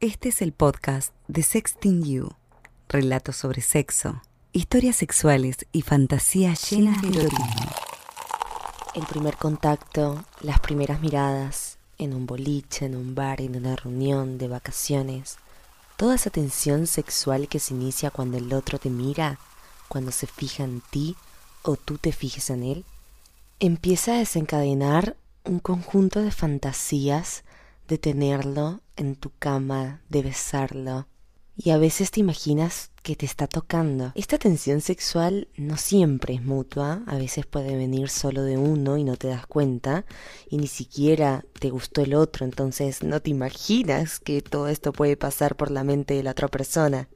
Este es el podcast de Sexting You. Relatos sobre sexo, historias sexuales y fantasías llenas de erotismo. El primer contacto, las primeras miradas, en un boliche, en un bar, en una reunión, de vacaciones. Toda esa tensión sexual que se inicia cuando el otro te mira, cuando se fija en ti o tú te fijes en él, empieza a desencadenar un conjunto de fantasías de tenerlo en tu cama, de besarlo. Y a veces te imaginas que te está tocando. Esta tensión sexual no siempre es mutua, a veces puede venir solo de uno y no te das cuenta, y ni siquiera te gustó el otro, entonces no te imaginas que todo esto puede pasar por la mente de la otra persona.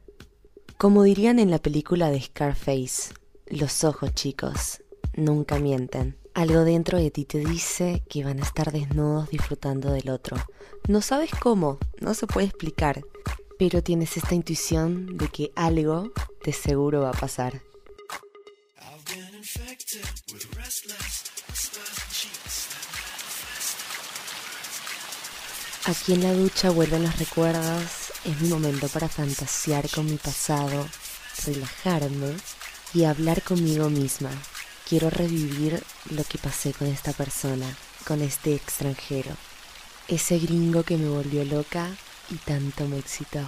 Como dirían en la película de Scarface, los ojos chicos nunca mienten. Algo dentro de ti te dice que van a estar desnudos disfrutando del otro. No sabes cómo, no se puede explicar, pero tienes esta intuición de que algo de seguro va a pasar. Aquí en la ducha vuelven los recuerdos, es mi momento para fantasear con mi pasado, relajarme y hablar conmigo misma. Quiero revivir lo que pasé con esta persona, con este extranjero. Ese gringo que me volvió loca y tanto me excitó.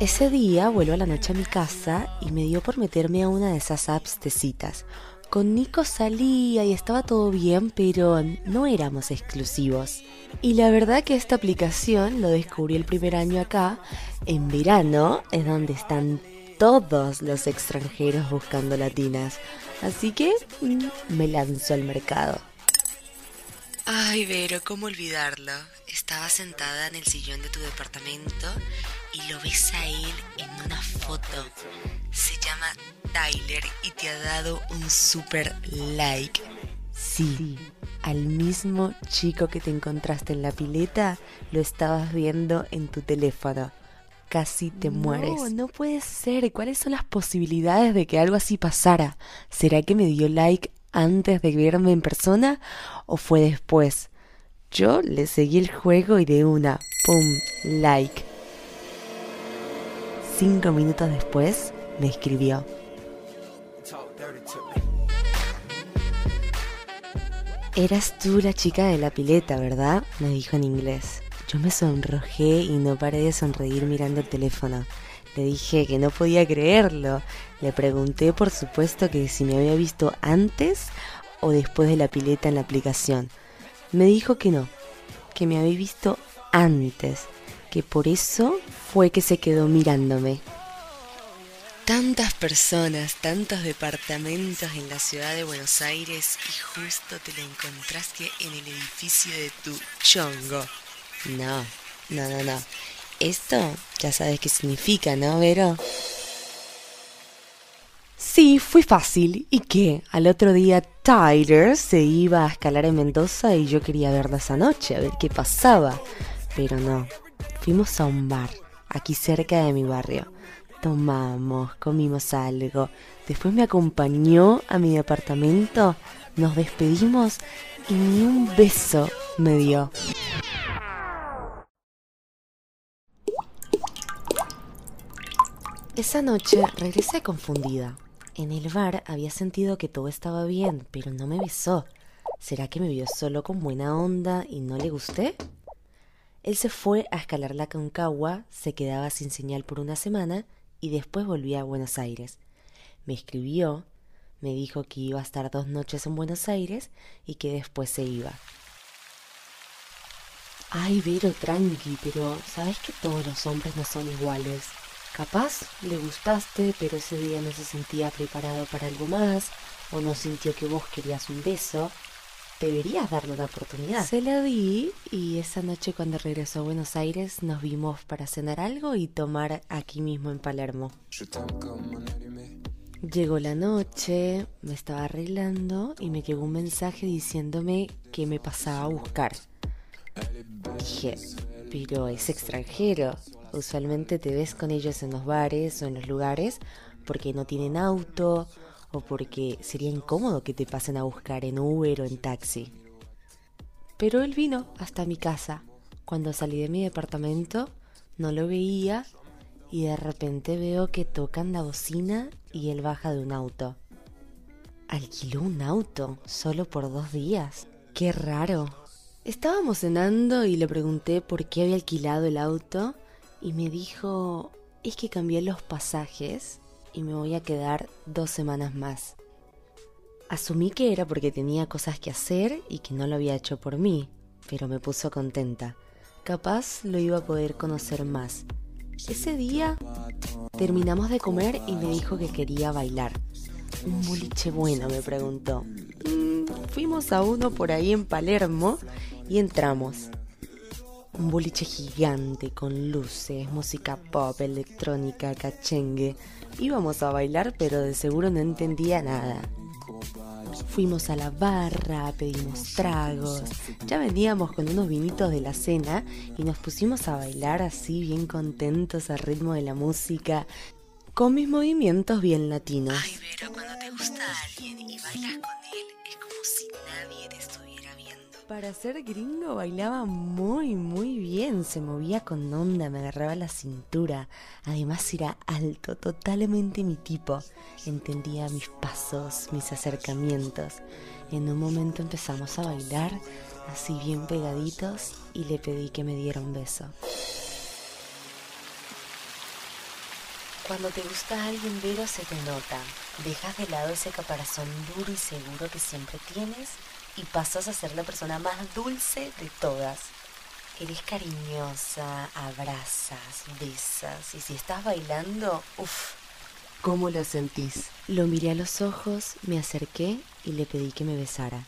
Ese día vuelvo a la noche a mi casa y me dio por meterme a una de esas apps de citas con Nico salía y estaba todo bien, pero no éramos exclusivos. Y la verdad que esta aplicación lo descubrí el primer año acá. En verano es donde están todos los extranjeros buscando latinas. Así que mm, me lanzo al mercado. Ay, Vero, ¿cómo olvidarlo? Estaba sentada en el sillón de tu departamento y lo ves a él en una foto. Se llama Tyler y te ha dado un super like. Sí, al mismo chico que te encontraste en la pileta lo estabas viendo en tu teléfono. Casi te mueres. No, no puede ser. ¿Cuáles son las posibilidades de que algo así pasara? ¿Será que me dio like antes de verme en persona o fue después? Yo le seguí el juego y de una, ¡pum! like. Cinco minutos después me escribió. Eras tú la chica de la pileta, ¿verdad? me dijo en inglés. Yo me sonrojé y no paré de sonreír mirando el teléfono. Le dije que no podía creerlo. Le pregunté, por supuesto, que si me había visto antes o después de la pileta en la aplicación. Me dijo que no, que me había visto antes, que por eso fue que se quedó mirándome. Tantas personas, tantos departamentos en la ciudad de Buenos Aires y justo te lo encontraste en el edificio de tu chongo. No, no, no, no. Esto ya sabes qué significa, ¿no, Vero? Sí, fue fácil. ¿Y qué? Al otro día Tyler se iba a escalar en Mendoza y yo quería verla esa noche, a ver qué pasaba. Pero no, fuimos a un bar, aquí cerca de mi barrio tomamos, comimos algo. Después me acompañó a mi departamento, nos despedimos y ni un beso me dio. Esa noche regresé confundida. En el bar había sentido que todo estaba bien, pero no me besó. ¿Será que me vio solo con buena onda y no le gusté? Él se fue a escalar la Concagua, se quedaba sin señal por una semana y después volví a Buenos Aires. Me escribió, me dijo que iba a estar dos noches en Buenos Aires y que después se iba. Ay, Vero, tranqui, pero sabes que todos los hombres no son iguales. Capaz le gustaste, pero ese día no se sentía preparado para algo más, o no sintió que vos querías un beso, deberías darle una oportunidad. Se la di y esa noche cuando regresó a Buenos Aires nos vimos para cenar algo y tomar aquí mismo en Palermo. Llegó la noche, me estaba arreglando y me llegó un mensaje diciéndome que me pasaba a buscar. Dije, pero es extranjero. Usualmente te ves con ellos en los bares o en los lugares porque no tienen auto o porque sería incómodo que te pasen a buscar en Uber o en taxi. Pero él vino hasta mi casa. Cuando salí de mi departamento no lo veía y de repente veo que tocan la bocina y él baja de un auto. Alquiló un auto solo por dos días. Qué raro. Estábamos cenando y le pregunté por qué había alquilado el auto y me dijo, es que cambié los pasajes y me voy a quedar dos semanas más. Asumí que era porque tenía cosas que hacer y que no lo había hecho por mí, pero me puso contenta. Capaz lo iba a poder conocer más. Ese día terminamos de comer y me dijo que quería bailar. Un boliche bueno, me preguntó. Mm, fuimos a uno por ahí en Palermo y entramos. Un boliche gigante con luces, música pop, electrónica, cachengue. Íbamos a bailar, pero de seguro no entendía nada. Fuimos a la barra, pedimos tragos, ya veníamos con unos vinitos de la cena y nos pusimos a bailar así bien contentos al ritmo de la música, con mis movimientos bien latinos. Ay, pero cuando te gusta alguien y bailas con él, es como si nadie te. Para ser gringo bailaba muy, muy bien, se movía con onda, me agarraba la cintura. Además era alto, totalmente mi tipo. Entendía mis pasos, mis acercamientos. En un momento empezamos a bailar, así bien pegaditos, y le pedí que me diera un beso. Cuando te gusta alguien, Vero, se te nota. Dejas de lado ese caparazón duro y seguro que siempre tienes y pasas a ser la persona más dulce de todas. Eres cariñosa, abrazas, besas y si estás bailando, uff, ¿cómo lo sentís? Lo miré a los ojos, me acerqué y le pedí que me besara.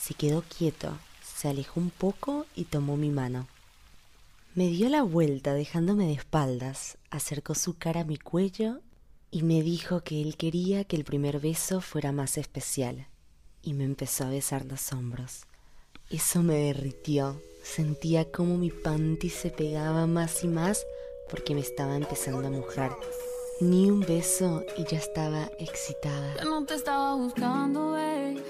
Se quedó quieto, se alejó un poco y tomó mi mano. Me dio la vuelta dejándome de espaldas, acercó su cara a mi cuello y me dijo que él quería que el primer beso fuera más especial y me empezó a besar los hombros. Eso me derritió, sentía como mi panty se pegaba más y más porque me estaba empezando a mojar. Ni un beso y ya estaba excitada. no te estaba buscando, babe,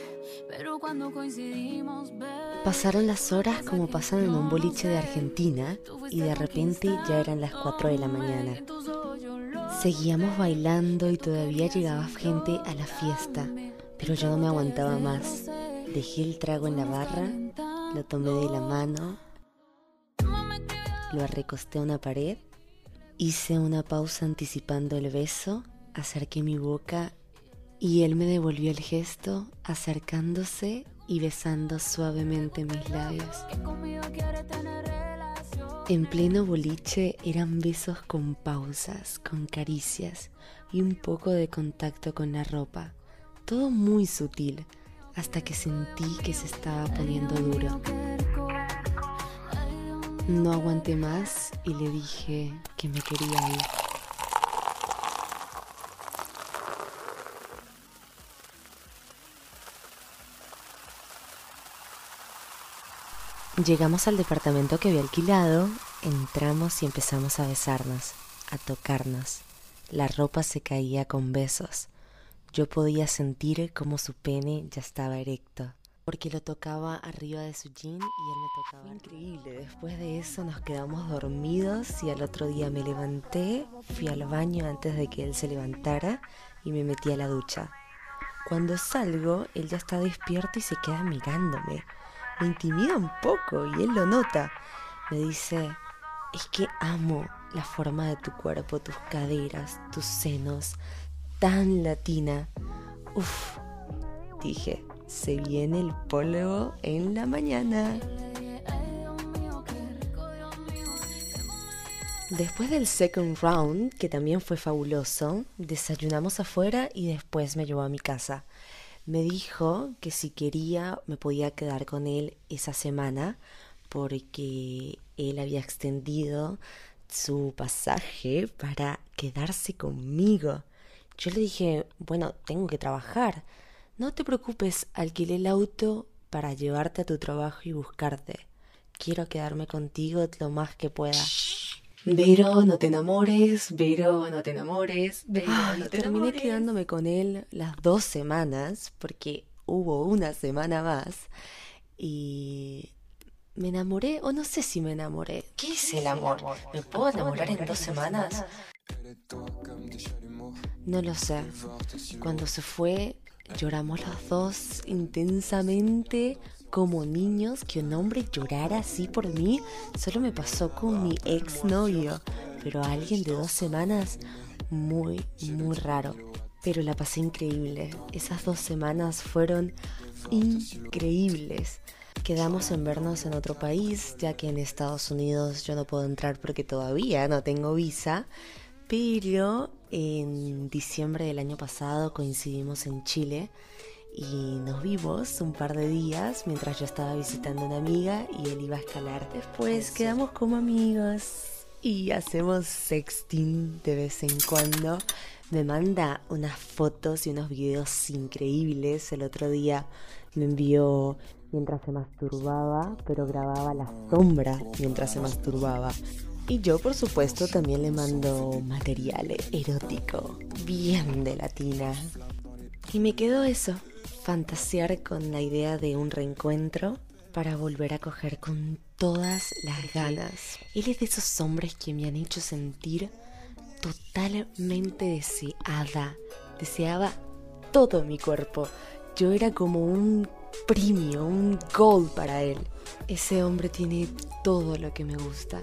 pero cuando coincidimos, babe, Pasaron las horas como pasan en un boliche de Argentina y de repente ya eran las 4 de la mañana. Seguíamos bailando y todavía llegaba gente a la fiesta, pero yo no me aguantaba más. Dejé el trago en la barra, lo tomé de la mano, lo recosté a una pared, hice una pausa anticipando el beso, acerqué mi boca y él me devolvió el gesto acercándose y besando suavemente mis labios. En pleno boliche eran besos con pausas, con caricias y un poco de contacto con la ropa. Todo muy sutil, hasta que sentí que se estaba poniendo duro. No aguanté más y le dije que me quería ir. Llegamos al departamento que había alquilado, entramos y empezamos a besarnos, a tocarnos. La ropa se caía con besos. Yo podía sentir como su pene ya estaba erecto, porque lo tocaba arriba de su jean y él me tocaba. Increíble, después de eso nos quedamos dormidos y al otro día me levanté, fui al baño antes de que él se levantara y me metí a la ducha. Cuando salgo, él ya está despierto y se queda mirándome. Me intimida un poco y él lo nota. Me dice, es que amo la forma de tu cuerpo, tus caderas, tus senos, tan latina. Uf, dije, se viene el polvo en la mañana. Después del second round, que también fue fabuloso, desayunamos afuera y después me llevó a mi casa. Me dijo que si quería me podía quedar con él esa semana porque él había extendido su pasaje para quedarse conmigo. Yo le dije, bueno, tengo que trabajar. No te preocupes, alquilé el auto para llevarte a tu trabajo y buscarte. Quiero quedarme contigo lo más que pueda. Vero, no te enamores, Vero, no te enamores, Vero, Ay, no te terminé enamores. quedándome con él las dos semanas, porque hubo una semana más, y me enamoré, o no sé si me enamoré. ¿Qué es el amor? ¿Me puedo enamorar en dos semanas? No lo sé. Cuando se fue, lloramos los dos intensamente como niños. Que un hombre llorara así por mí solo me pasó con mi ex novio. Pero alguien de dos semanas, muy, muy raro. Pero la pasé increíble. Esas dos semanas fueron increíbles. Quedamos en vernos en otro país, ya que en Estados Unidos yo no puedo entrar porque todavía no tengo visa. Pero en diciembre del año pasado coincidimos en Chile y nos vimos un par de días mientras yo estaba visitando a una amiga y él iba a escalar. Después quedamos como amigos y hacemos sexting de vez en cuando. Me manda unas fotos y unos videos increíbles. El otro día me envió mientras se masturbaba, pero grababa la sombra mientras se masturbaba. Y yo, por supuesto, también le mando material erótico, bien de latina. Y me quedó eso, fantasear con la idea de un reencuentro para volver a coger con todas las ganas. Él es de esos hombres que me han hecho sentir totalmente deseada. Deseaba todo mi cuerpo. Yo era como un premio, un gol para él. Ese hombre tiene todo lo que me gusta.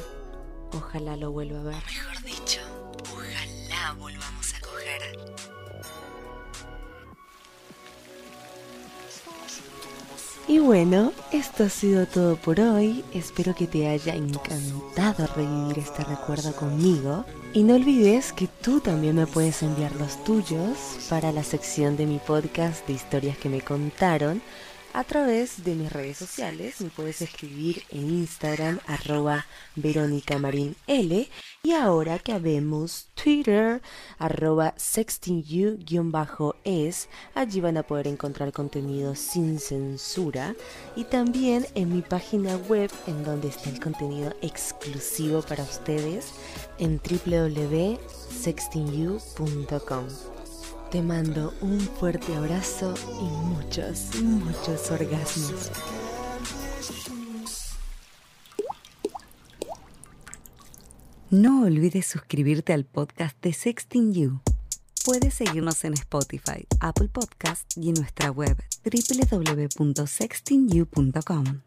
Ojalá lo vuelva a ver. Mejor dicho, ojalá volvamos a coger. Y bueno, esto ha sido todo por hoy. Espero que te haya encantado revivir este recuerdo conmigo. Y no olvides que tú también me puedes enviar los tuyos para la sección de mi podcast de historias que me contaron a través de mis redes sociales. Me puedes escribir en Instagram arroba Verónica y ahora que habemos Twitter arroba sextingyou-es. Allí van a poder encontrar contenido sin censura y también en mi página web en donde está el contenido exclusivo para ustedes en www.sextingyou.com. Te mando un fuerte abrazo y muchos, muchos orgasmos. No olvides suscribirte al podcast de Sexting You. Puedes seguirnos en Spotify, Apple Podcast y en nuestra web www.sextingyou.com.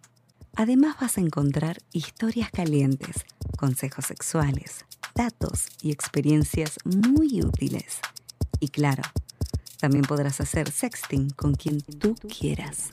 Además vas a encontrar historias calientes, consejos sexuales, datos y experiencias muy útiles. Y claro, también podrás hacer sexting con quien tú quieras.